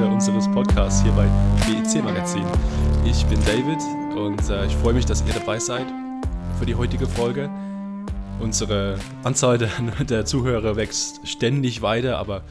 Folge unseres Podcasts hier bei BEC Magazin. Ich bin David und äh, ich freue mich, dass ihr dabei seid für die heutige Folge. Unsere Anzahl der, der, Zuhörer wächst ständig weiter, aber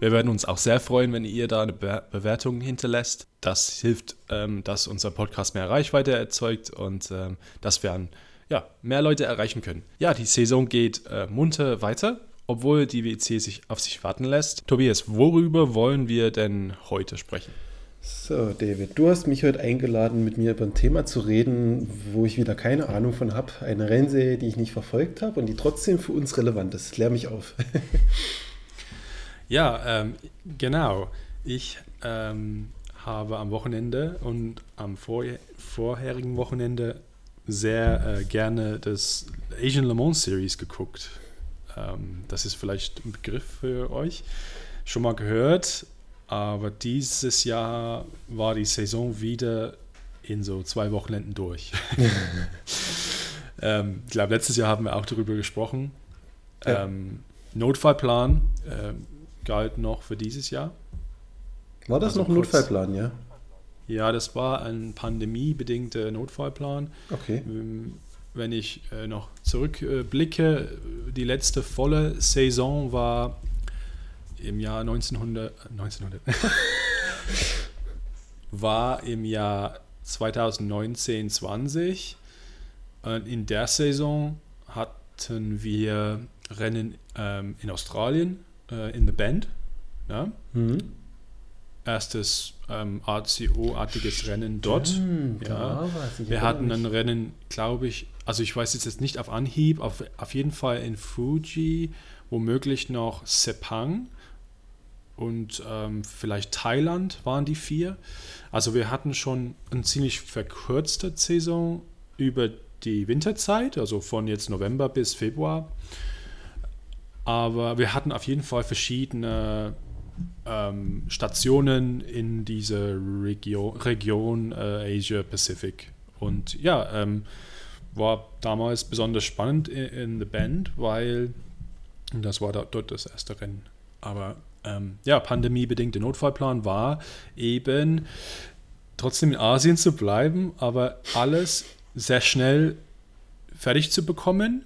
wir werden uns auch sehr freuen, wenn ihr da eine Be Bewertung hinterlässt. Das hilft, ähm, dass unser Podcast mehr Reichweite erzeugt und ähm, dass wir an ja, mehr Leute erreichen können. Ja, die Saison geht äh, munter weiter obwohl die WEC sich auf sich warten lässt. Tobias, worüber wollen wir denn heute sprechen? So, David, du hast mich heute eingeladen, mit mir über ein Thema zu reden, wo ich wieder keine Ahnung von habe. Eine Rennserie, die ich nicht verfolgt habe und die trotzdem für uns relevant ist. Klär mich auf. ja, ähm, genau. Ich ähm, habe am Wochenende und am vor vorherigen Wochenende sehr äh, gerne das Asian Le Mans Series geguckt. Ähm, das ist vielleicht ein Begriff für euch. Schon mal gehört, aber dieses Jahr war die Saison wieder in so zwei Wochenenden durch. ähm, ich glaube, letztes Jahr haben wir auch darüber gesprochen. Ja. Ähm, Notfallplan äh, galt noch für dieses Jahr. War das also noch ein Notfallplan, ja? Ja, das war ein pandemiebedingter Notfallplan. Okay. Wenn ich äh, noch zurückblicke, äh, die letzte volle Saison war im Jahr 1900, 1900 war im Jahr 2019-20. In der Saison hatten wir Rennen ähm, in Australien äh, in the Band. Ja? Mhm. Erstes ähm, ACO-artiges Rennen dort. Stimmt, ja. Wir hatten ein Rennen, glaube ich, also ich weiß jetzt nicht auf Anhieb, auf, auf jeden Fall in Fuji, womöglich noch Sepang und ähm, vielleicht Thailand waren die vier. Also wir hatten schon eine ziemlich verkürzte Saison über die Winterzeit, also von jetzt November bis Februar. Aber wir hatten auf jeden Fall verschiedene ähm, Stationen in dieser Region, Region äh, Asia Pacific. Und ja, ähm, war damals besonders spannend in, in The Band, weil das war dort das erste Rennen. Aber ähm, ja, pandemiebedingter Notfallplan war eben trotzdem in Asien zu bleiben, aber alles sehr schnell fertig zu bekommen,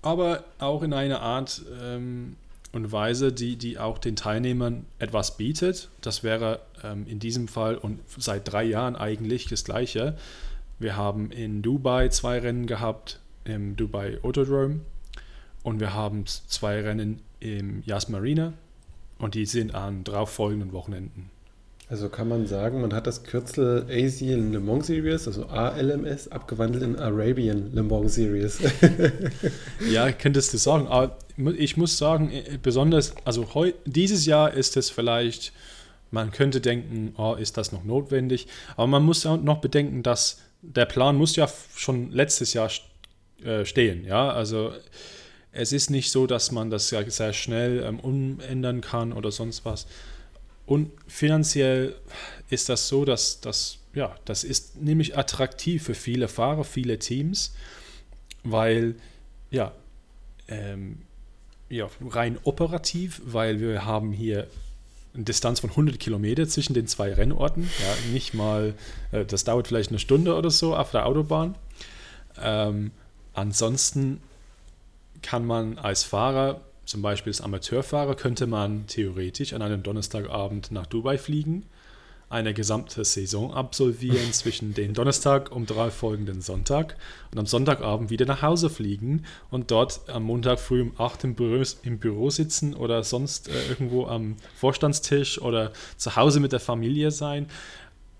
aber auch in einer Art ähm, und Weise, die, die auch den Teilnehmern etwas bietet. Das wäre ähm, in diesem Fall und seit drei Jahren eigentlich das Gleiche. Wir haben in Dubai zwei Rennen gehabt, im Dubai Autodrome. Und wir haben zwei Rennen im Yas Marina. Und die sind an darauf folgenden Wochenenden. Also kann man sagen, man hat das Kürzel Asian Le Mans Series, also ALMS, abgewandelt in Arabian Le Mans Series. ja, könntest du sagen. Aber ich muss sagen, besonders, also heu, dieses Jahr ist es vielleicht, man könnte denken, oh, ist das noch notwendig? Aber man muss auch noch bedenken, dass der Plan muss ja schon letztes Jahr äh, stehen. Ja, also es ist nicht so, dass man das ja sehr schnell ähm, umändern kann oder sonst was. Und finanziell ist das so, dass das, ja, das ist nämlich attraktiv für viele Fahrer, viele Teams, weil, ja, ähm, ja, rein operativ, weil wir haben hier eine Distanz von 100 Kilometer zwischen den zwei Rennorten. Ja, nicht mal, äh, das dauert vielleicht eine Stunde oder so auf der Autobahn. Ähm, ansonsten kann man als Fahrer, zum Beispiel als Amateurfahrer, könnte man theoretisch an einem Donnerstagabend nach Dubai fliegen eine gesamte Saison absolvieren zwischen den Donnerstag um drei folgenden Sonntag und am Sonntagabend wieder nach Hause fliegen und dort am Montag früh um 8 im Büro, im Büro sitzen oder sonst äh, irgendwo am Vorstandstisch oder zu Hause mit der Familie sein.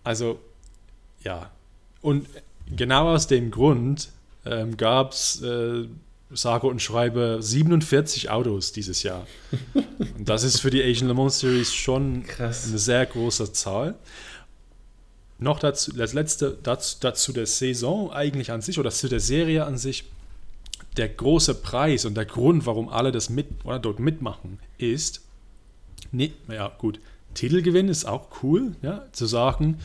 Also ja, und genau aus dem Grund ähm, gab es äh, sage und schreibe 47 Autos dieses Jahr. Und das ist für die Asian Le Mans Series schon Krass. eine sehr große Zahl. Noch dazu, das letzte dazu, dazu der Saison eigentlich an sich oder zu der Serie an sich. Der große Preis und der Grund, warum alle das mit oder dort mitmachen, ist, nee, ja gut, Titelgewinn ist auch cool, ja, zu sagen,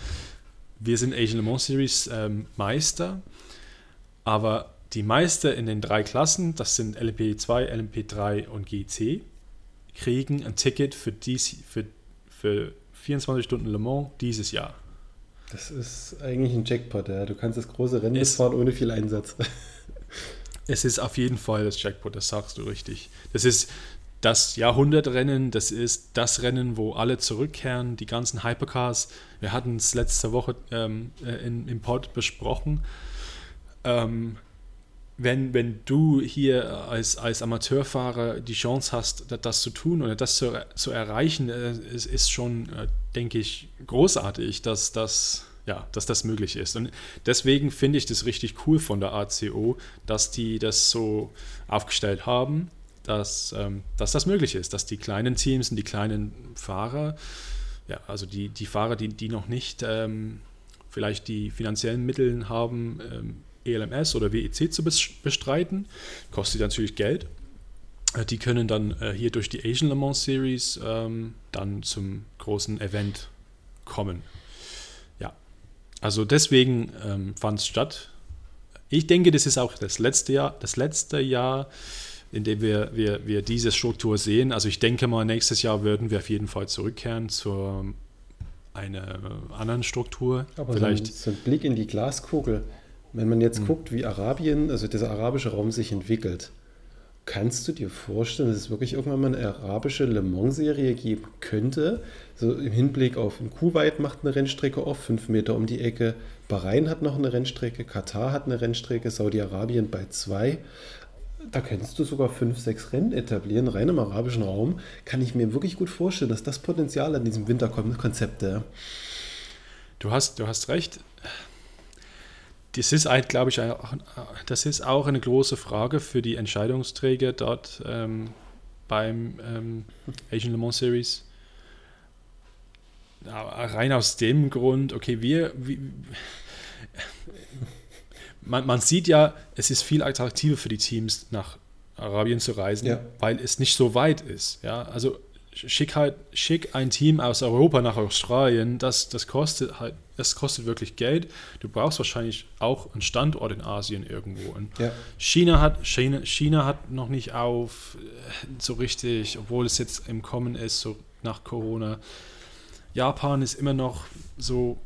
wir sind Asian Le Mans Series ähm, Meister, aber die Meister in den drei Klassen, das sind LMP2, LMP3 und GC, kriegen ein Ticket für, dies, für, für 24 Stunden Le Mans dieses Jahr. Das ist eigentlich ein Jackpot, ja. Du kannst das große Rennen es, fahren ohne viel Einsatz. Es ist auf jeden Fall das Jackpot, das sagst du richtig. Das ist das Jahrhundertrennen, das ist das Rennen, wo alle zurückkehren, die ganzen Hypercars. Wir hatten es letzte Woche ähm, äh, in, im Pod besprochen. Ähm, wenn, wenn du hier als, als Amateurfahrer die Chance hast, das zu tun oder das zu, zu erreichen, äh, ist, ist schon, äh, denke ich, großartig, dass das, ja, dass das möglich ist. Und deswegen finde ich das richtig cool von der ACO, dass die das so aufgestellt haben, dass, ähm, dass das möglich ist, dass die kleinen Teams und die kleinen Fahrer, ja, also die, die Fahrer, die, die noch nicht ähm, vielleicht die finanziellen Mittel haben, ähm, ELMS oder WEC zu bestreiten. Kostet natürlich Geld. Äh, die können dann äh, hier durch die Asian Le Mans Series ähm, dann zum großen Event kommen. Ja, also deswegen ähm, fand es statt. Ich denke, das ist auch das letzte Jahr, das letzte Jahr, in dem wir, wir, wir diese Struktur sehen. Also ich denke mal, nächstes Jahr würden wir auf jeden Fall zurückkehren zu einer anderen Struktur. Aber Vielleicht so ein, so ein Blick in die Glaskugel. Wenn man jetzt mhm. guckt, wie Arabien, also dieser arabische Raum sich entwickelt, kannst du dir vorstellen, dass es wirklich irgendwann mal eine arabische Le Mans-Serie geben könnte? So im Hinblick auf Kuwait macht eine Rennstrecke auf, fünf Meter um die Ecke. Bahrain hat noch eine Rennstrecke, Katar hat eine Rennstrecke, Saudi-Arabien bei zwei. Da könntest du sogar fünf, sechs Rennen etablieren, rein im arabischen Raum. Kann ich mir wirklich gut vorstellen, dass das Potenzial an diesem Winterkonzept. Du hast, du hast recht das ist, glaube ich, auch, das ist auch eine große Frage für die Entscheidungsträger dort ähm, beim ähm, Asian Le Mans Series. Rein aus dem Grund, okay, wir, wir man, man, sieht ja, es ist viel attraktiver für die Teams nach Arabien zu reisen, ja. weil es nicht so weit ist. Ja, also schick halt, schick ein Team aus Europa nach Australien, das, das kostet halt, das kostet wirklich Geld. Du brauchst wahrscheinlich auch einen Standort in Asien irgendwo. Ja. China hat, China, China hat noch nicht auf äh, so richtig, obwohl es jetzt im Kommen ist, so nach Corona. Japan ist immer noch so,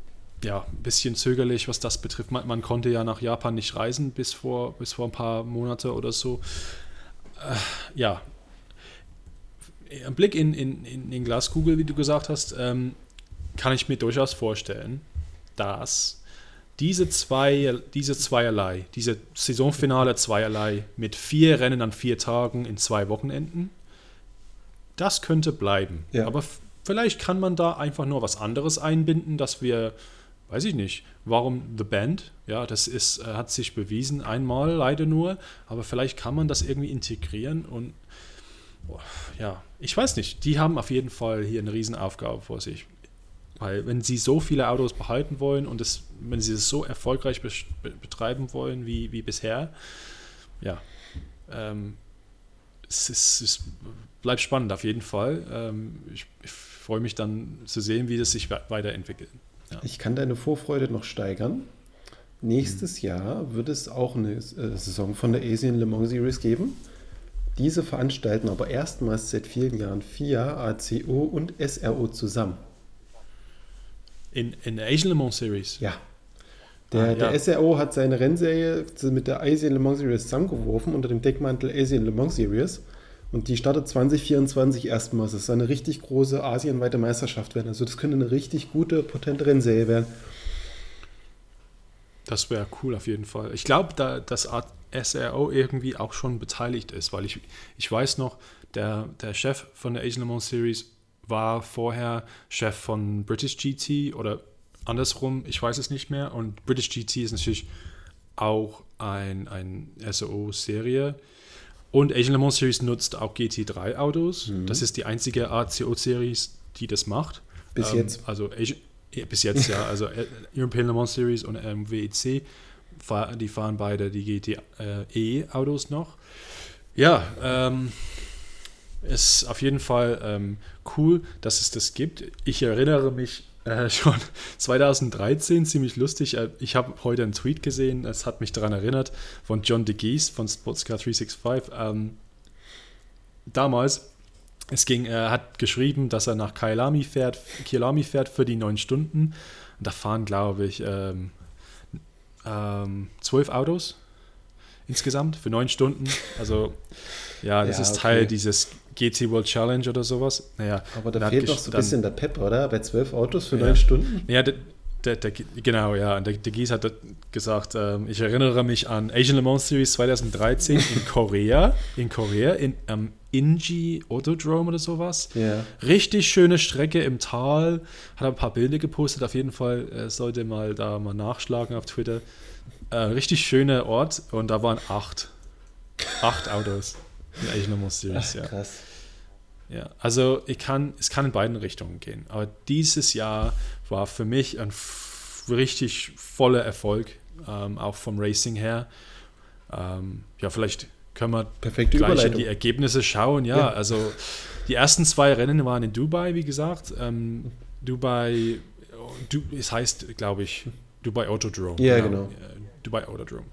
ja, ein bisschen zögerlich, was das betrifft. Man, man konnte ja nach Japan nicht reisen bis vor, bis vor ein paar Monate oder so. Äh, ja, ein Blick in, in, in den Glaskugel, wie du gesagt hast, ähm, kann ich mir durchaus vorstellen, dass diese, zwei, diese zweierlei, diese Saisonfinale zweierlei mit vier Rennen an vier Tagen in zwei Wochenenden, das könnte bleiben. Ja. Aber vielleicht kann man da einfach nur was anderes einbinden, dass wir, weiß ich nicht, warum The Band, ja, das ist, äh, hat sich bewiesen, einmal leider nur, aber vielleicht kann man das irgendwie integrieren und ja, ich weiß nicht. Die haben auf jeden Fall hier eine Riesenaufgabe vor sich. Weil wenn sie so viele Autos behalten wollen und das, wenn sie es so erfolgreich be betreiben wollen wie, wie bisher, ja, ähm, es, ist, es bleibt spannend auf jeden Fall. Ähm, ich, ich freue mich dann zu sehen, wie das sich weiterentwickelt. Ja. Ich kann deine Vorfreude noch steigern. Nächstes mhm. Jahr wird es auch eine äh, Saison von der Asian Le Mans Series geben. Diese veranstalten aber erstmals seit vielen Jahren FIA, ACO und SRO zusammen. In, in der Asian Le Mans Series? Ja. Der, ah, der SRO hat seine Rennserie mit der Asian Le Mans Series zusammengeworfen unter dem Deckmantel Asian Le Mans Series. Und die startet 2024 erstmals. Das ist eine richtig große asienweite Meisterschaft werden. Also das könnte eine richtig gute, potente Rennserie werden. Das wäre cool auf jeden Fall. Ich glaube, da, dass SRO irgendwie auch schon beteiligt ist, weil ich, ich weiß noch, der, der Chef von der Asian Le Mans Series war vorher Chef von British GT oder andersrum, ich weiß es nicht mehr. Und British GT ist natürlich auch ein, ein SRO-Serie. Und Asian Le Mans Series nutzt auch GT3-Autos. Mhm. Das ist die einzige ACO-Series, die das macht. Bis ähm, jetzt. Also Asian, bis jetzt, ja. Also äh, European Le Mans Series und ähm, WEC, die fahren beide die GTE-Autos noch. Ja, ähm, ist auf jeden Fall ähm, cool, dass es das gibt. Ich erinnere mich äh, schon 2013 ziemlich lustig. Äh, ich habe heute einen Tweet gesehen, es hat mich daran erinnert, von John de Gees von Sportscar 365. Ähm, damals Es ging, er hat geschrieben, dass er nach Kyalami fährt, Kyalami fährt für die neun Stunden. Und da fahren, glaube ich, ähm, ähm, zwölf Autos insgesamt für neun Stunden. Also ja, das Ja, ist okay. Teil dieses GT World Challenge oder sowas. Naja, Aber da fehlt doch so ein bisschen der Pep, oder? Bei zwölf Autos für Ja. neun Stunden? Ja, der, der, der, genau, ja. Und der, der Gies hat gesagt, ähm, ich erinnere mich an Asian Le Mans Series 2013 in Korea, in Korea, in am Inji Autodrome oder sowas. Ja. Richtig schöne Strecke im Tal. Hat ein paar Bilder gepostet. Auf jeden Fall äh, sollte mal da mal nachschlagen auf Twitter. Äh, richtig schöner Ort und da waren acht. Acht Autos in Asian Series, ja. Krass. Ja, also ich kann, es kann in beiden Richtungen gehen. Aber dieses Jahr war für mich ein richtig voller Erfolg, ähm, auch vom Racing her. Ähm, ja, vielleicht können wir Perfekte gleich in die Ergebnisse schauen. Ja, Ja. also die ersten zwei Rennen waren in Dubai, wie gesagt. Ähm, Dubai, du, es heißt, glaube ich, Dubai Autodrome. Ja, genau. Äh, Dubai Autodrome.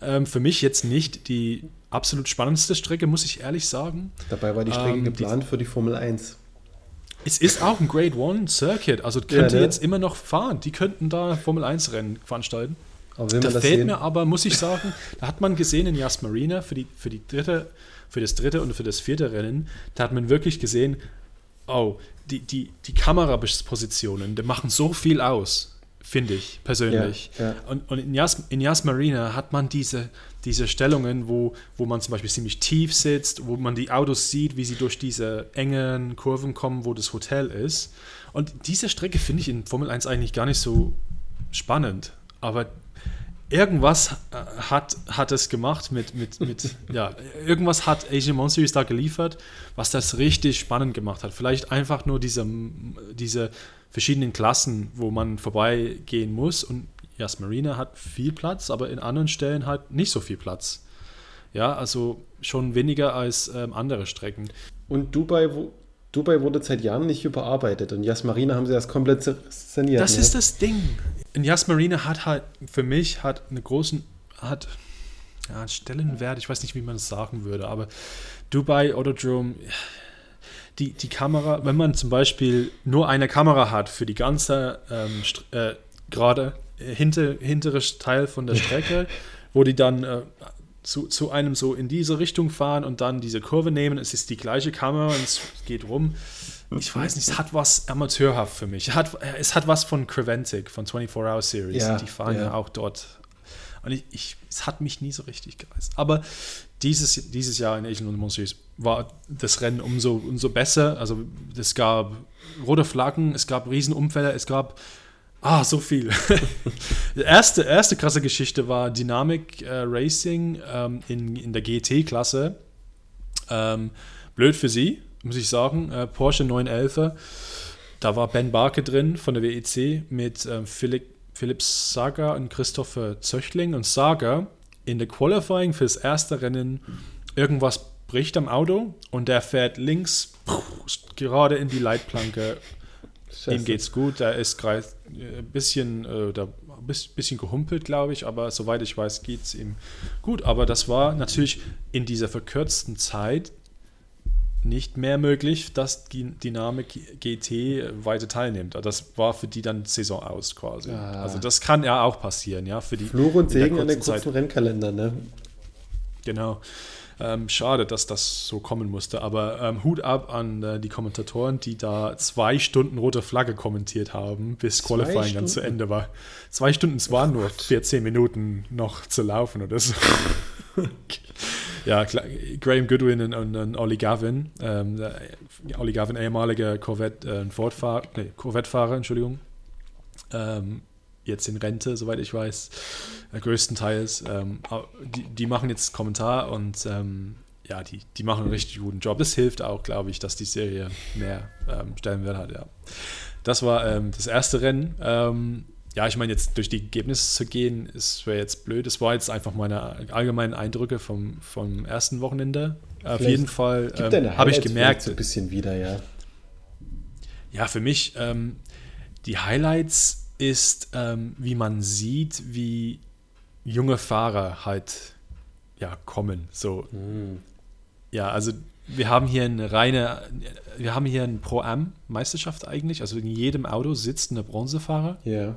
Ähm, für mich jetzt nicht die absolut spannendste Strecke, muss ich ehrlich sagen. Dabei war die Strecke Ähm, die- geplant für die Formel 1. Es ist auch ein Grade One Circuit, also könnte ne? jetzt immer noch fahren. Die könnten da Formel 1 Rennen veranstalten. Da fehlt mir aber, muss ich sagen, da hat man gesehen in Yas Marina für, die, für, die dritte, für das dritte und für das vierte Rennen, da hat man wirklich gesehen, oh, die, die, die Kamerapositionen, die machen so viel aus, finde ich persönlich. Ja, ja. Und, und in, Yas, in Yas Marina hat man diese, diese Stellungen, wo, wo man zum Beispiel ziemlich tief sitzt, wo man die Autos sieht, wie sie durch diese engen Kurven kommen, wo das Hotel ist. Und diese Strecke finde ich in Formel 1 eigentlich gar nicht so spannend. Aber irgendwas äh, hat, hat es gemacht mit, mit, mit ja, irgendwas hat Asian Monster Series da geliefert, was das richtig spannend gemacht hat. Vielleicht einfach nur diese, diese verschiedenen Klassen, wo man vorbeigehen muss und Yas Marina hat viel Platz, aber in anderen Stellen halt nicht so viel Platz. Ja, also schon weniger als ähm, andere Strecken. Und Dubai, wo, Dubai wurde seit Jahren nicht überarbeitet und Yas Marina haben sie erst komplett saniert. Das ne? ist das Ding. Und Yas Marina hat halt für mich hat einen großen hat ja, Stellenwert, ich weiß nicht, wie man es sagen würde, aber Dubai Autodrome, die, die Kamera, wenn man zum Beispiel nur eine Kamera hat für die ganze ähm, äh, gerade äh, hinter, hintere Teil von der Strecke, wo die dann äh, zu, zu einem so in diese Richtung fahren und dann diese Kurve nehmen, es ist die gleiche Kamera und es geht rum. Ich weiß nicht, es hat was amateurhaft für mich. Es hat, es hat was von Creventic, von 24 Hour Series. Ja, die fahren ja. ja. auch dort. Und ich, ich, es hat mich nie so richtig gereizt. Aber dieses, dieses Jahr in Asian Mans Series war das Rennen umso, umso besser. Also es gab rote Flaggen, es gab Riesenunfälle, es gab ah, so viel. Die erste, erste krasse Geschichte war Dynamic äh, Racing ähm, in, in der GT-Klasse. Ähm, blöd für sie, muss ich sagen. Äh, Porsche 911. Da war Ben Barke drin von der WEC mit ähm, Philipp, Philipp Sager und Christopher Zöchling. Und Sager in der Qualifying fürs erste Rennen irgendwas bricht am Auto und der fährt links gerade in die Leitplanke. Scheiße. Ihm geht's gut, der ist gerade ein bisschen, äh, da, bisschen gehumpelt, glaube ich, aber soweit ich weiß, geht's ihm gut. Aber das war natürlich in dieser verkürzten Zeit nicht mehr möglich, dass die Dynamic GT weiter teilnimmt. Das war für die dann Saison aus quasi. Ah. Also das kann ja auch passieren, ja, für die Fluch und Segen an den kurzen Zeit. Rennkalender, ne? Genau. Ähm, schade, dass das so kommen musste, aber ähm, Hut ab an äh, die Kommentatoren, die da zwei Stunden rote Flagge kommentiert haben, bis Zwei Qualifying dann zu Stunden? Ende war. Zwei Stunden, es waren nur 14 Minuten noch zu laufen oder so. ja, Graham Goodwin und, und, und Ollie Gavin, ähm, Ollie Gavin, ehemaliger Corvette, äh, Ford-Fahrer, nee, Corvette-Fahrer, Entschuldigung, ähm, jetzt in Rente, soweit ich weiß, äh, größtenteils. Ähm, die, die machen jetzt Kommentar und ähm, ja, die, die machen einen richtig guten Job. Das hilft auch, glaube ich, dass die Serie mehr ähm, Stellenwert hat, ja. Das war ähm, das erste Rennen. Ja, ich meine, jetzt durch die Ergebnisse zu gehen, ist wäre jetzt blöd. Das war jetzt einfach meine allgemeinen Eindrücke vom, vom ersten Wochenende. Auf Vielleicht jeden Fall ähm, habe ich gemerkt, so ein bisschen wieder, ja. ja, für mich, ähm, die Highlights ist, ähm, wie man sieht, wie junge Fahrer halt ja, kommen. So, Hm. ja, also wir haben hier eine reine, wir haben hier eine Pro-Am-Meisterschaft eigentlich. Also in jedem Auto sitzt eine Bronzefahrer. Ja.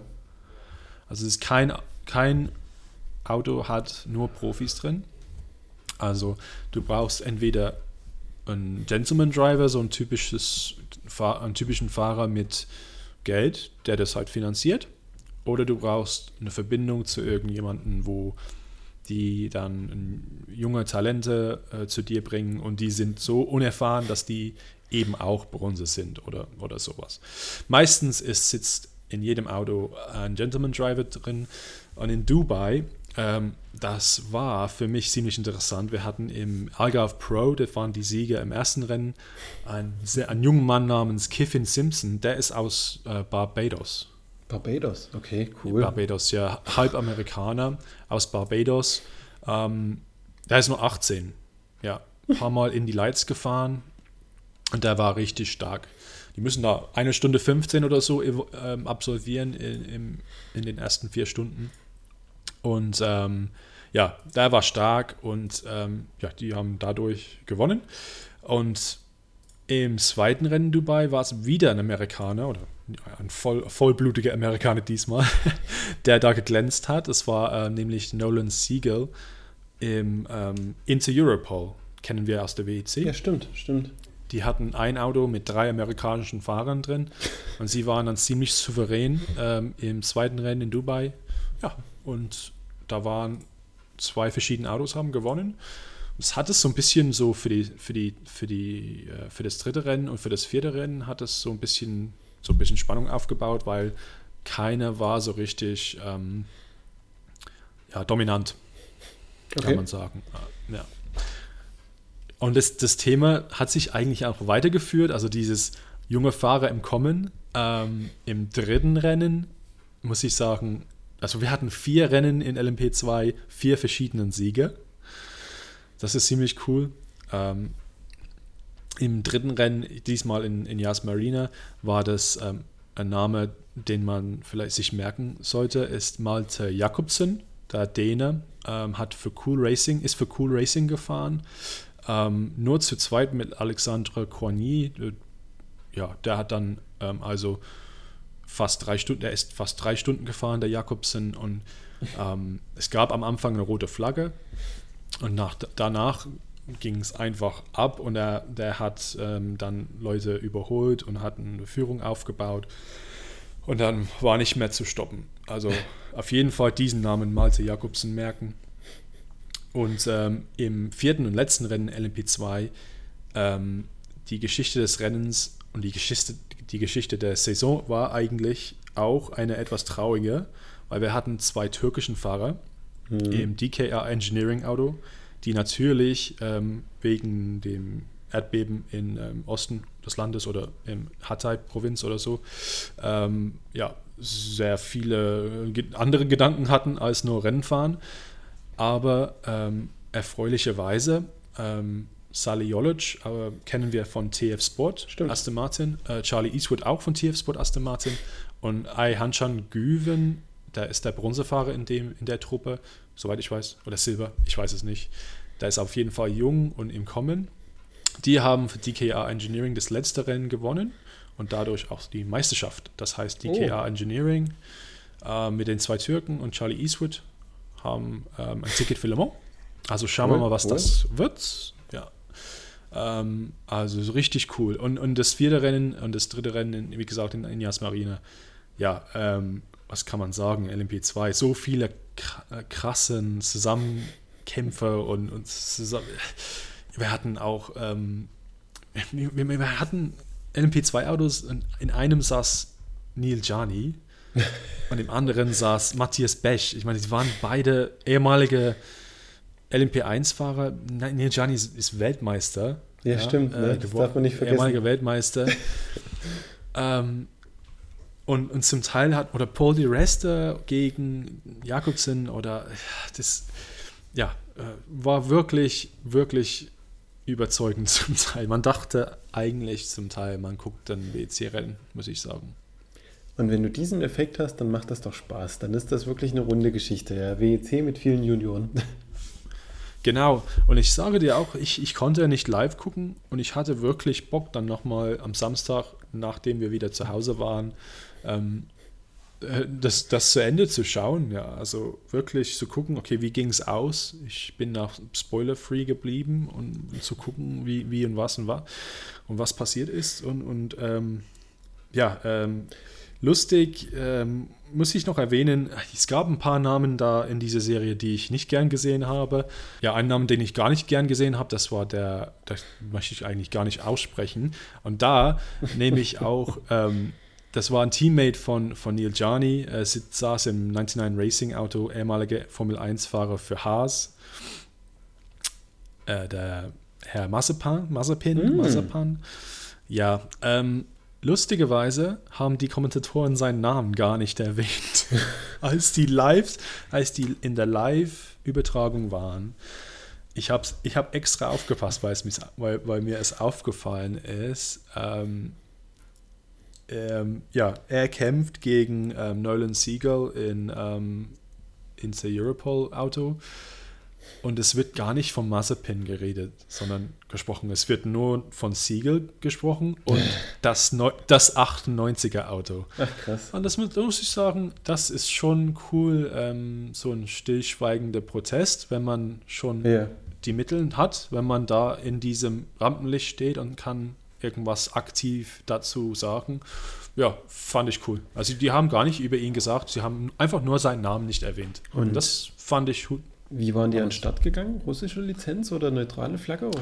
Also es ist kein, kein Auto hat nur Profis drin. Also du brauchst entweder einen Gentleman Driver, so ein typisches, einen typischen Fahrer mit Geld, der das halt finanziert. Oder du brauchst eine Verbindung zu irgendjemandem, wo die dann junge Talente äh, zu dir bringen und die sind so unerfahren, dass die eben auch Bronze sind oder, oder sowas. Meistens ist, sitzt in jedem Auto ein Gentleman Driver drin und in Dubai, ähm, das war für mich ziemlich interessant. Wir hatten im Algarve Pro, das waren die Sieger im ersten Rennen, einen, einen jungen Mann namens Kiffin Simpson, der ist aus äh, Barbados. Barbados, okay, cool. Barbados, ja, halb Amerikaner aus Barbados. Ähm, der ist nur 18. Ja, ein paar Mal in die Lights gefahren und der war richtig stark. Die müssen da eine Stunde 15 oder so ähm, absolvieren in, in, in, den ersten vier Stunden. Und ähm, ja, der war stark und ähm, ja, die haben dadurch gewonnen. Und im zweiten Rennen Dubai war es wieder ein Amerikaner oder ein voll, vollblutiger Amerikaner diesmal, der da geglänzt hat. Es war äh, nämlich Nolan Siegel im ähm, Inter Europol, kennen wir aus der WEC. Ja, stimmt, stimmt. Die hatten ein Auto mit drei amerikanischen Fahrern drin und sie waren dann ziemlich souverän ähm, im zweiten Rennen in Dubai. Ja, und da waren zwei verschiedene Autos haben gewonnen es hat es so ein bisschen so für die, für die, für die, äh, für das dritte Rennen und für das vierte Rennen hat es so ein bisschen, so ein bisschen Spannung aufgebaut, weil keiner war so richtig ähm, ja, dominant, okay. kann man sagen. Ja. Und das, das Thema hat sich eigentlich auch weitergeführt, also dieses junge Fahrer im Kommen. Ähm, Im dritten Rennen muss ich sagen, also wir hatten vier Rennen in LMP2, vier verschiedenen Sieger. Das ist ziemlich cool. Ähm, Im dritten Rennen, diesmal in, in Yas Marina, war das ähm, ein Name, den man vielleicht sich merken sollte, ist Malte Jakobsen, der Däne, ähm, hat für Cool Racing, ist für Cool Racing gefahren. Ähm, nur zu zweit mit Alexandre Corny. Äh, ja, der hat dann ähm, also fast drei Stunden, der ist fast drei Stunden gefahren, der Jakobsen. Und ähm, es gab am Anfang eine rote Flagge. Und nach, danach ging es einfach ab und er, der hat ähm, dann Leute überholt und hat eine Führung aufgebaut. Und dann war nicht mehr zu stoppen. Also auf jeden Fall diesen Namen Malte Jakobsen merken. Und ähm, im vierten und letzten Rennen LMP2 ähm, die Geschichte des Rennens und die Geschichte, die Geschichte der Saison war eigentlich auch eine etwas traurige, weil wir hatten zwei türkischen Fahrer, mhm. im DKR Engineering Auto, die natürlich ähm, wegen dem Erdbeben im ähm, Osten des Landes oder im Hatay-Provinz oder so, ähm, ja, sehr viele andere Gedanken hatten als nur Rennfahren. Aber ähm, erfreulicherweise, ähm, Sally Jolic äh, kennen wir von TF Sport, Stimmt. Aston Martin, äh, Charlie Eastwood auch von TF Sport, Aston Martin und Ai Hanchan Güven da ist der Bronzefahrer in, dem, in der Truppe, soweit ich weiß, oder Silber, ich weiß es nicht. Da ist auf jeden Fall jung und im Kommen. Die haben für DKA Engineering das letzte Rennen gewonnen und dadurch auch die Meisterschaft. Das heißt, DKA oh. Engineering äh, mit den zwei Türken und Charlie Eastwood haben ähm, ein Ticket für Le Mans. Also schauen cool. wir mal, was cool. das wird. Ja. Ähm, also so richtig cool. Und, und das vierte Rennen und das dritte Rennen, wie gesagt, in, in Yas Marina. Ja, ähm, was kann man sagen, LMP2, so viele äh, krassen Zusammenkämpfe und, und zusammen, wir hatten auch, ähm, wir, wir, hatten LMP2-Autos, in, in, einem saß Neil Jani und im anderen saß Matthias Bech. Ich meine, die waren beide ehemalige LMP1-Fahrer. Neil Jani ist, ist Weltmeister. Ja, ja stimmt, ne? das darf man nicht vergessen. Ehemaliger Weltmeister. ähm, und, und zum Teil hat, oder Paul Di Resta gegen Jakobsen oder das, ja, äh, war wirklich, wirklich überzeugend zum Teil. Man dachte eigentlich zum Teil, man guckt dann WC-Rennen, muss ich sagen. Und wenn du diesen Effekt hast, dann macht das doch Spaß. Dann ist das wirklich eine runde Geschichte. Ja, WEC mit vielen Junioren. Genau, und ich sage dir auch, ich, ich konnte nicht live gucken und ich hatte wirklich Bock, dann nochmal am Samstag, nachdem wir wieder zu Hause waren, ähm, äh, das, das zu Ende zu schauen. Ja, also wirklich zu gucken, okay, wie ging es aus? Ich bin nach Spoiler-free geblieben und zu gucken, wie, wie und was und was und was passiert ist. Und, und ähm, ja, ähm, lustig ähm, muss ich noch erwähnen, es gab ein paar Namen da in dieser Serie, die ich nicht gern gesehen habe. Ja, einen Namen, den ich gar nicht gern gesehen habe, das war der, das möchte ich eigentlich gar nicht aussprechen. Und da nehme ich auch ähm, das war ein Teammate von, von Neil Jani, er saß im 99 Racing Auto, ehemaliger Formel 1-Fahrer für Haas. Äh, der Herr Mazepin, Mazepin, mm. Mazepin. Ja, ähm, lustigerweise haben die Kommentatoren seinen Namen gar nicht erwähnt, als die live, als die in der Live-Übertragung waren. Ich habe ich hab extra aufgepasst, weil, weil, mir es aufgefallen ist. Ähm, ähm, ja, er kämpft gegen ähm, Nolan Siegel in, ähm, in The Europol Auto. Und es wird gar nicht vom Mazepin geredet, sondern gesprochen. Es wird nur von Siegel gesprochen und das, Neu das 98er Auto. Ach, krass. Und das muss ich sagen, das ist schon cool, ähm, so ein stillschweigender Protest, wenn man schon ja. die Mittel hat, wenn man da in diesem Rampenlicht steht und kann irgendwas aktiv dazu sagen. Ja, fand ich cool. Also die haben gar nicht über ihn gesagt, sie haben einfach nur seinen Namen nicht erwähnt. Und, Und das fand ich gut. Wie waren die an Start gegangen? Russische Lizenz oder neutrale Flagge? Oder?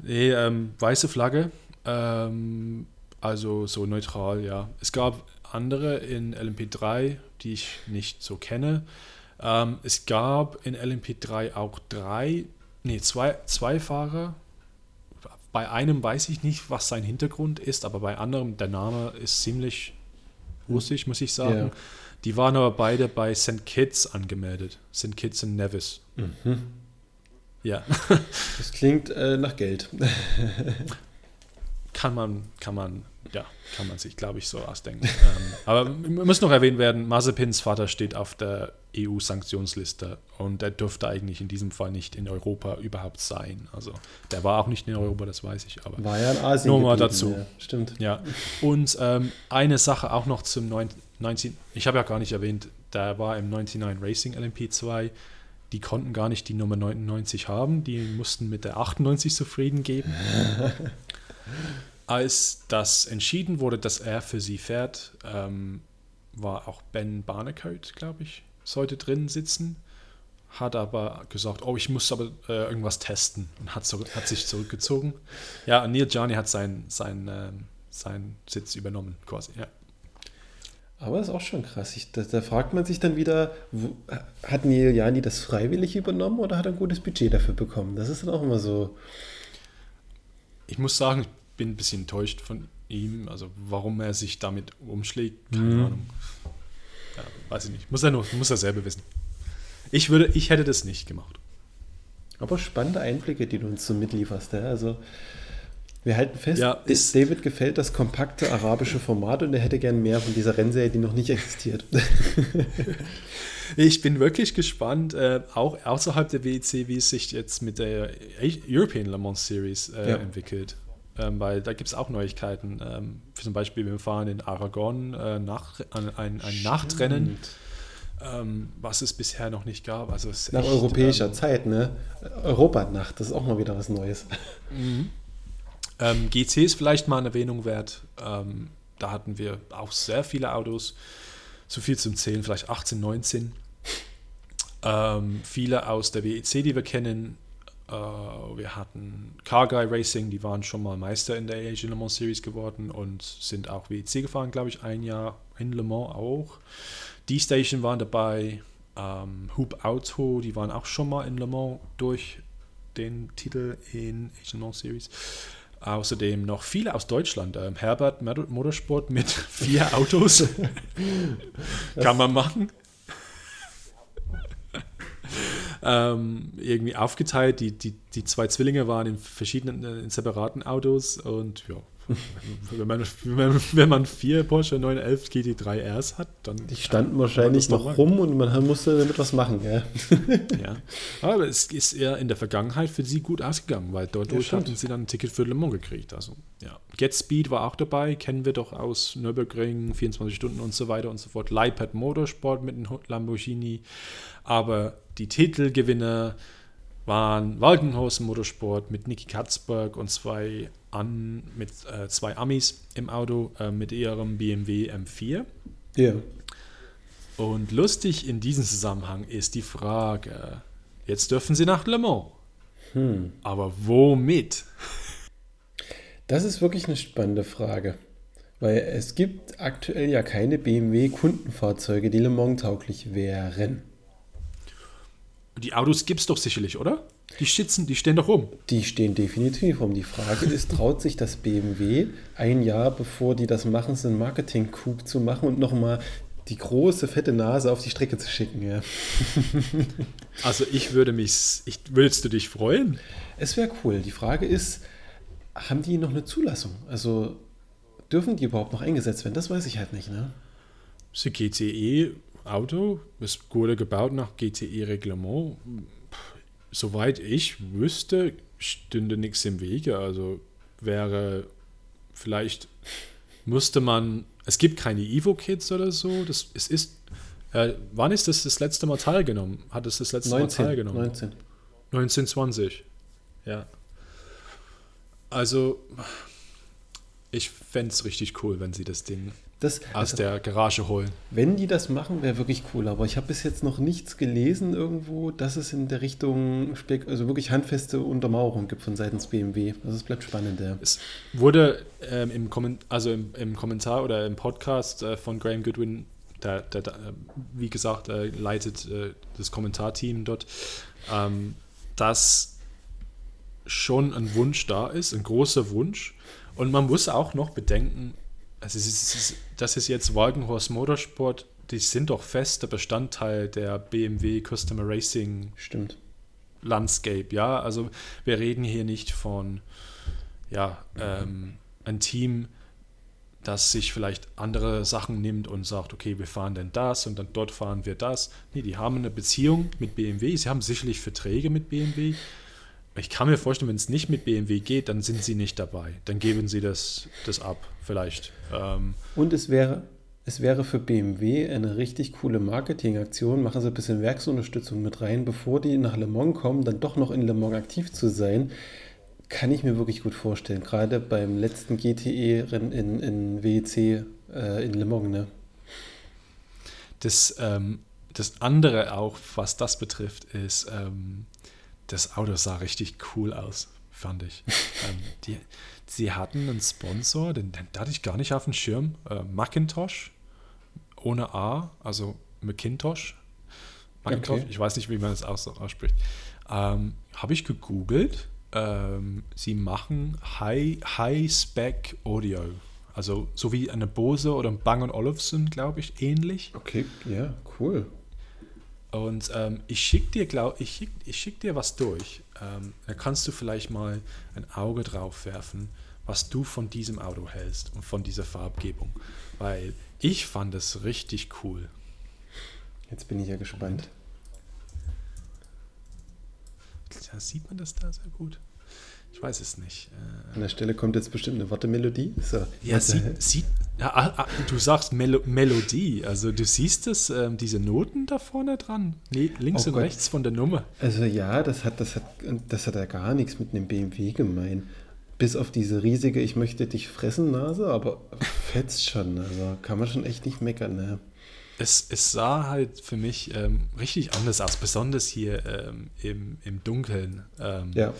Nee, ähm, weiße Flagge. Ähm, also so neutral, ja. Es gab andere in LMP3, die ich nicht so kenne. Ähm, es gab in LMP3 auch drei, nee, zwei, zwei Fahrer, bei einem weiß ich nicht, was sein Hintergrund ist, aber bei anderem, der Name ist ziemlich russisch, muss ich sagen. Ja. Die waren aber beide bei St. Kitts angemeldet. St. Kitts in Nevis. Mhm. Ja. Das klingt äh, nach Geld. kann man, kann man, ja, kann man sich, glaube ich, so ausdenken. ähm, aber muss noch erwähnt werden, Mazepins Vater steht auf der EU-Sanktionsliste und der dürfte eigentlich in diesem Fall nicht in Europa überhaupt sein. Also der war auch nicht in Europa, das weiß ich. Aber war ja in Asien. Nur mal dazu. Ja, stimmt. Ja. Und ähm, eine Sache auch noch zum 19, ich habe ja gar nicht erwähnt, der war im 99 Racing LMP2. Die konnten gar nicht die Nummer 99 haben, die mussten mit der 98 zufrieden geben. Als das entschieden wurde, dass er für sie fährt, ähm, war auch Ben Barnecoat, glaube ich, sollte drin sitzen, hat aber gesagt, oh, ich muss aber äh, irgendwas testen und hat, so, hat sich zurückgezogen. Ja, Neil Gianni hat seinen sein, äh, sein Sitz übernommen, quasi, ja. Aber das ist auch schon krass. Ich, da, da, fragt man sich dann wieder, wo, hat Neil Jani das freiwillig übernommen oder hat er ein gutes Budget dafür bekommen? Das ist dann auch immer so. Ich muss sagen, ich bin ein bisschen enttäuscht von ihm. Also warum er sich damit umschlägt, keine mhm. Ahnung. Ja, weiß ich nicht. Muss er nur, muss er selber wissen. Ich würde, ich hätte das nicht gemacht. Aber spannende Einblicke, die du uns so mitlieferst. Ja? Also wir halten fest, ja, David gefällt das kompakte arabische Format und er hätte gern mehr von dieser Rennserie, die noch nicht existiert. ich bin wirklich gespannt, äh, auch außerhalb der WEC, wie es sich jetzt mit der European Le Mans Series äh, ja. entwickelt. Ähm, weil da gibt es auch Neuigkeiten. Ähm, zum Beispiel, wir fahren in Aragon äh, nach, ein, ein, ein Nachtrennen, ähm, was es bisher noch nicht gab. Also Nach echt, europäischer ähm, Zeit, ne? Europanacht, das ist auch mal wieder was Neues. Mhm. Ähm, GC ist vielleicht mal eine Erwähnung wert. Ähm, da hatten wir auch sehr viele Autos, zu viel zum Zählen, vielleicht 18, 19. viele aus der WEC, die wir kennen, Uh, wir hatten Carguy Racing, die waren schon mal Meister in der Asian Le Mans Series geworden und sind auch WEC gefahren, glaube ich, ein Jahr in Le Mans auch. Die Station waren dabei, ähm, Hoop Auto, die waren auch schon mal in Le Mans durch den Titel in Asian Le Mans Series. Außerdem noch viele aus Deutschland. Ähm, Herbert Motorsport mit vier Autos. Kann man machen ähm, irgendwie aufgeteilt. Die, die, die zwei Zwillinge waren in verschiedenen, in separaten Autos und ja, wenn, man, wenn, man, vier Porsche 911 GT3 Rs hat, dann. Die standen wahrscheinlich noch rum und man musste damit was machen, ja. ja. Aber es ist eher in der Vergangenheit für sie gut ausgegangen, weil dort ja, hatten sie dann ein Ticket für Le Mans gekriegt. Also, ja. Get Speed war auch dabei, kennen wir doch aus Nürburgring, 24 Stunden und so weiter und so fort. Leipad Motorsport mit dem Lamborghini. Aber die Titelgewinner waren Walkenhausen Motorsport mit Niki Katzberg und zwei an mit äh, zwei Amis im Auto äh, mit ihrem BMW M4. Ja. Und lustig in diesem Zusammenhang ist die Frage: Jetzt dürfen sie nach Le Mans. Hm. Aber womit? Das ist wirklich eine spannende Frage. Weil es gibt aktuell ja keine BMW-Kundenfahrzeuge, die Le Mans tauglich wären. Die Autos gibt es doch sicherlich, oder? Die schützen, die stehen doch rum. Die stehen definitiv rum. Die Frage ist, traut sich das BMW ein Jahr bevor die das machen, so einen Marketing-Coup zu machen und nochmal die große fette Nase auf die Strecke zu schicken, ja. Also ich würde mich, ich, würdest du dich freuen? Es wäre cool. Die Frage ist, haben die noch eine Zulassung? Also dürfen die überhaupt noch eingesetzt werden? Das weiß ich halt nicht, ne? Das GTE Auto, es wurde gebaut nach GTE-Reglement. Soweit ich wüsste, stünde nichts im Wege. Also wäre vielleicht, musste man, es gibt keine Evo-Kits oder so. Das, es ist, äh, wann ist das das letzte Mal teilgenommen? Hat es das letzte 19, Mal teilgenommen? 19. 1920. Ja. Also, ich fände es richtig cool, wenn sie das Ding das, aus also, der Garage holen. Wenn die das machen, wäre wirklich cool. Aber ich habe bis jetzt noch nichts gelesen irgendwo, dass es in der Richtung also wirklich handfeste Untermauerung gibt von seitens BMW. Also es bleibt spannend. Ja. Es wurde ähm, im, Komment also im, im, Kommentar oder im Podcast äh, von Graham Goodwin, der, der, der wie gesagt, äh, leitet äh, das Kommentarteam dort, ähm, dass schon ein Wunsch da ist, ein großer Wunsch. Und man muss auch noch bedenken, also es ist, das ist jetzt Walkenhorst Motorsport, die sind doch fester Bestandteil der BMW Customer Racing Stimmt. Landscape, ja. Also wir reden hier nicht von ja, ähm, ein Team, das sich vielleicht andere Sachen nimmt und sagt, okay, wir fahren denn das und dann dort fahren wir das. Nee, die haben eine Beziehung mit BMW, sie haben sicherlich Verträge mit BMW, ich kann mir vorstellen, wenn es nicht mit BMW geht, dann sind sie nicht dabei. Dann geben sie das, das ab, vielleicht. Ähm Und es wäre, es wäre für BMW eine richtig coole Marketingaktion. Machen sie ein bisschen Werksunterstützung mit rein, bevor die nach Le Mans kommen, dann doch noch in Le Mans aktiv zu sein. Kann ich mir wirklich gut vorstellen. Gerade beim letzten GTE-Rennen in, in WEC äh, in Le Mans. Ne? Das, ähm, das andere auch, was das betrifft, ist. Ähm, das Auto sah richtig cool aus, fand ich. ähm, die, sie hatten einen Sponsor, den, den hatte ich gar nicht auf dem Schirm. Äh, Macintosh, ohne A, also Macintosh. Macintosh, okay. ich weiß nicht, wie man das aus, ausspricht. Ähm, Habe ich gegoogelt. Ähm, sie machen High-Spec High Audio. Also so wie eine Bose oder ein Bang Olufsen, glaube ich, ähnlich. Okay, ja, cool. Und ähm, ich schicke dir, glaub, ich schick, ich schick dir was durch. Ähm, da kannst du vielleicht mal ein Auge drauf werfen, was du von diesem Auto hältst und von dieser Farbgebung. Weil ich fand es richtig cool. Jetzt bin ich ja gespannt. Ja, sieht man das da sehr gut? Ich weiß es nicht. An der Stelle kommt jetzt bestimmt eine Wortemelodie. So. Ja, sieht, sieht ja, du sagst Melo Melodie, also du siehst es, ähm, diese Noten da vorne dran, nee, links oh und Gott. rechts von der Nummer. Also ja, das hat, das hat, das hat ja gar nichts mit einem BMW gemein. Bis auf diese riesige Ich möchte dich fressen Nase, aber fetzt schon. Also kann man schon echt nicht meckern. Ne? Es, es sah halt für mich ähm, richtig anders aus, besonders hier ähm, im, im Dunkeln. Ähm, ja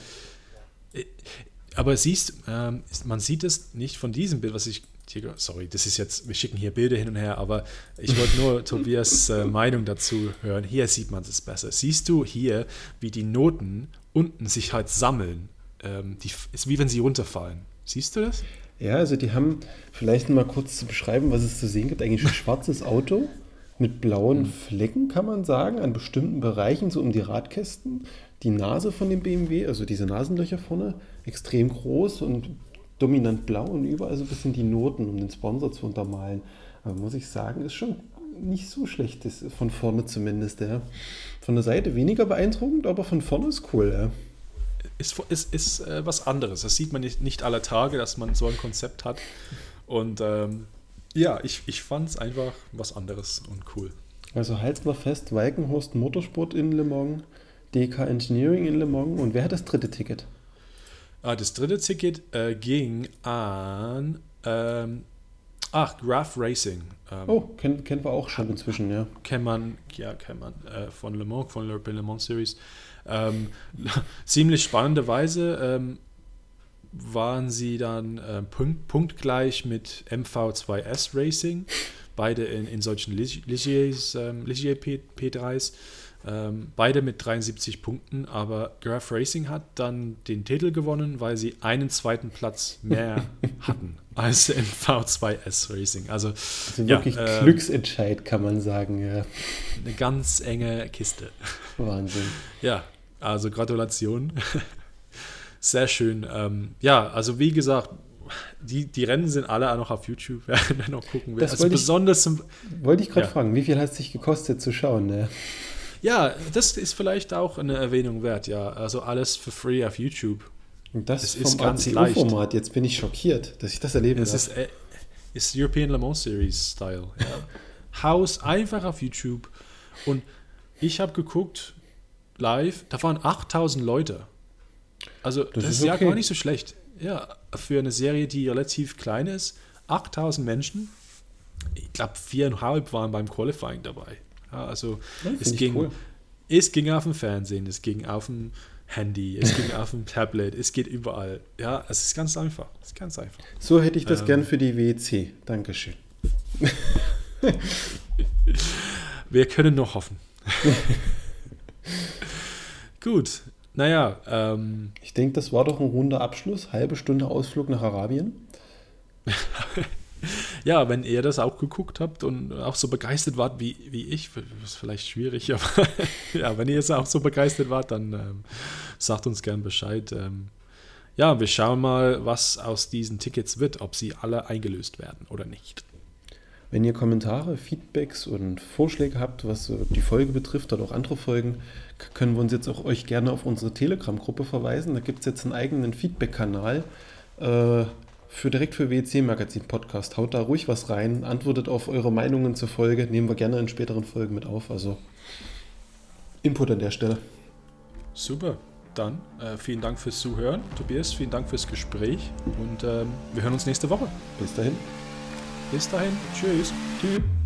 aber siehst, ähm, man sieht es nicht von diesem Bild, was ich hier, sorry, das ist jetzt, wir schicken hier Bilder hin und her, aber ich wollte nur Tobias äh, Meinung dazu hören. Hier sieht man es besser. Siehst du hier, wie die Noten unten sich halt sammeln? Ähm, die, ist wie wenn sie runterfallen. Siehst du das? Ja, also die haben, vielleicht mal kurz zu beschreiben, was es zu sehen gibt, eigentlich ein schwarzes Auto mit blauen mhm. Flecken, kann man sagen, an bestimmten Bereichen, so um die Radkästen die Nase von dem BMW, also diese Nasenlöcher vorne, extrem groß und dominant blau und überall so ein bisschen die Noten, um den Sponsor zu untermalen. Aber muss ich sagen, ist schon nicht so schlecht, das von vorne zumindest. Ja. Von der Seite weniger beeindruckend, aber von vorne ist cool. Ja. Ist, ist, ist äh, was anderes. Das sieht man nicht, nicht aller Tage, dass man so ein Konzept hat. Und ähm, ja, ich, ich fand es einfach was anderes und cool. Also halten wir fest, Walkenhorst Motorsport in Le Mans, DK Engineering in Le Mans und wer hat das dritte Ticket? Ah, das dritte Ticket äh, ging an ähm, ach, Graph Racing. Ähm, oh, kennen, kennen wir auch schon inzwischen, ja. Kennt man, ja, kennt man äh, von Le Mans, von der Le Mans Series. Ähm, ziemlich spannenderweise ähm, waren sie dann äh, punkt, punktgleich mit MV2S Racing, beide in, in solchen ähm, Ligier P3s. Ähm, beide mit 73 Punkten, aber Graph Racing hat dann den Titel gewonnen, weil sie einen zweiten Platz mehr hatten als MV2S Racing. Also, also wirklich ja, äh, Glücksentscheid, kann man sagen, ja. Eine ganz enge Kiste. Wahnsinn. Ja, also Gratulation. Sehr schön. Ähm, ja, also wie gesagt, die, die Rennen sind alle auch noch auf YouTube, wir noch gucken. Das also wollte besonders ich, wollte ich gerade ja. fragen, wie viel hat es sich gekostet zu schauen? Ne? Ja, das ist vielleicht auch eine Erwähnung wert, ja. Also alles für free auf YouTube. Und das, das ist ganz leicht. Format. Jetzt bin ich schockiert, dass ich das erleben das darf. Ist, äh, ist European Le Mans Series Style. Ja. Haus einfach auf YouTube. Und ich habe geguckt, live, da waren 8000 Leute. Also das, das ist, ist okay. ja gar nicht so schlecht. Ja, für eine Serie, die relativ klein ist, 8000 Menschen. Ich glaube, viereinhalb waren beim Qualifying dabei. Ja, also es ging, cool. es ging auf dem Fernsehen, es ging auf dem Handy, es ging auf dem Tablet, es geht überall. Ja, es ist ganz einfach. Es ist ganz einfach. So hätte ich das ähm, gern für die WEC. Dankeschön. Wir können noch hoffen. Gut, naja. Ähm, ich denke, das war doch ein runder Abschluss. Halbe Stunde Ausflug nach Arabien. ja, wenn ihr das auch geguckt habt und auch so begeistert wart wie, wie ich, ist vielleicht schwierig, aber ja, wenn ihr jetzt auch so begeistert wart, dann ähm, sagt uns gern Bescheid. Ähm, ja, wir schauen mal, was aus diesen Tickets wird, ob sie alle eingelöst werden oder nicht. Wenn ihr Kommentare, Feedbacks und Vorschläge habt, was die Folge betrifft oder auch andere Folgen, können wir uns jetzt auch euch gerne auf unsere Telegram-Gruppe verweisen. Da gibt es jetzt einen eigenen Feedback-Kanal. Äh, für direkt für WC Magazin Podcast. Haut da ruhig was rein, antwortet auf eure Meinungen zur Folge, nehmen wir gerne in späteren Folgen mit auf. Also Input an der Stelle. Super, dann äh, vielen Dank fürs Zuhören, Tobias, vielen Dank fürs Gespräch und ähm, wir hören uns nächste Woche. Bis dahin. Bis dahin, tschüss. Tschüss.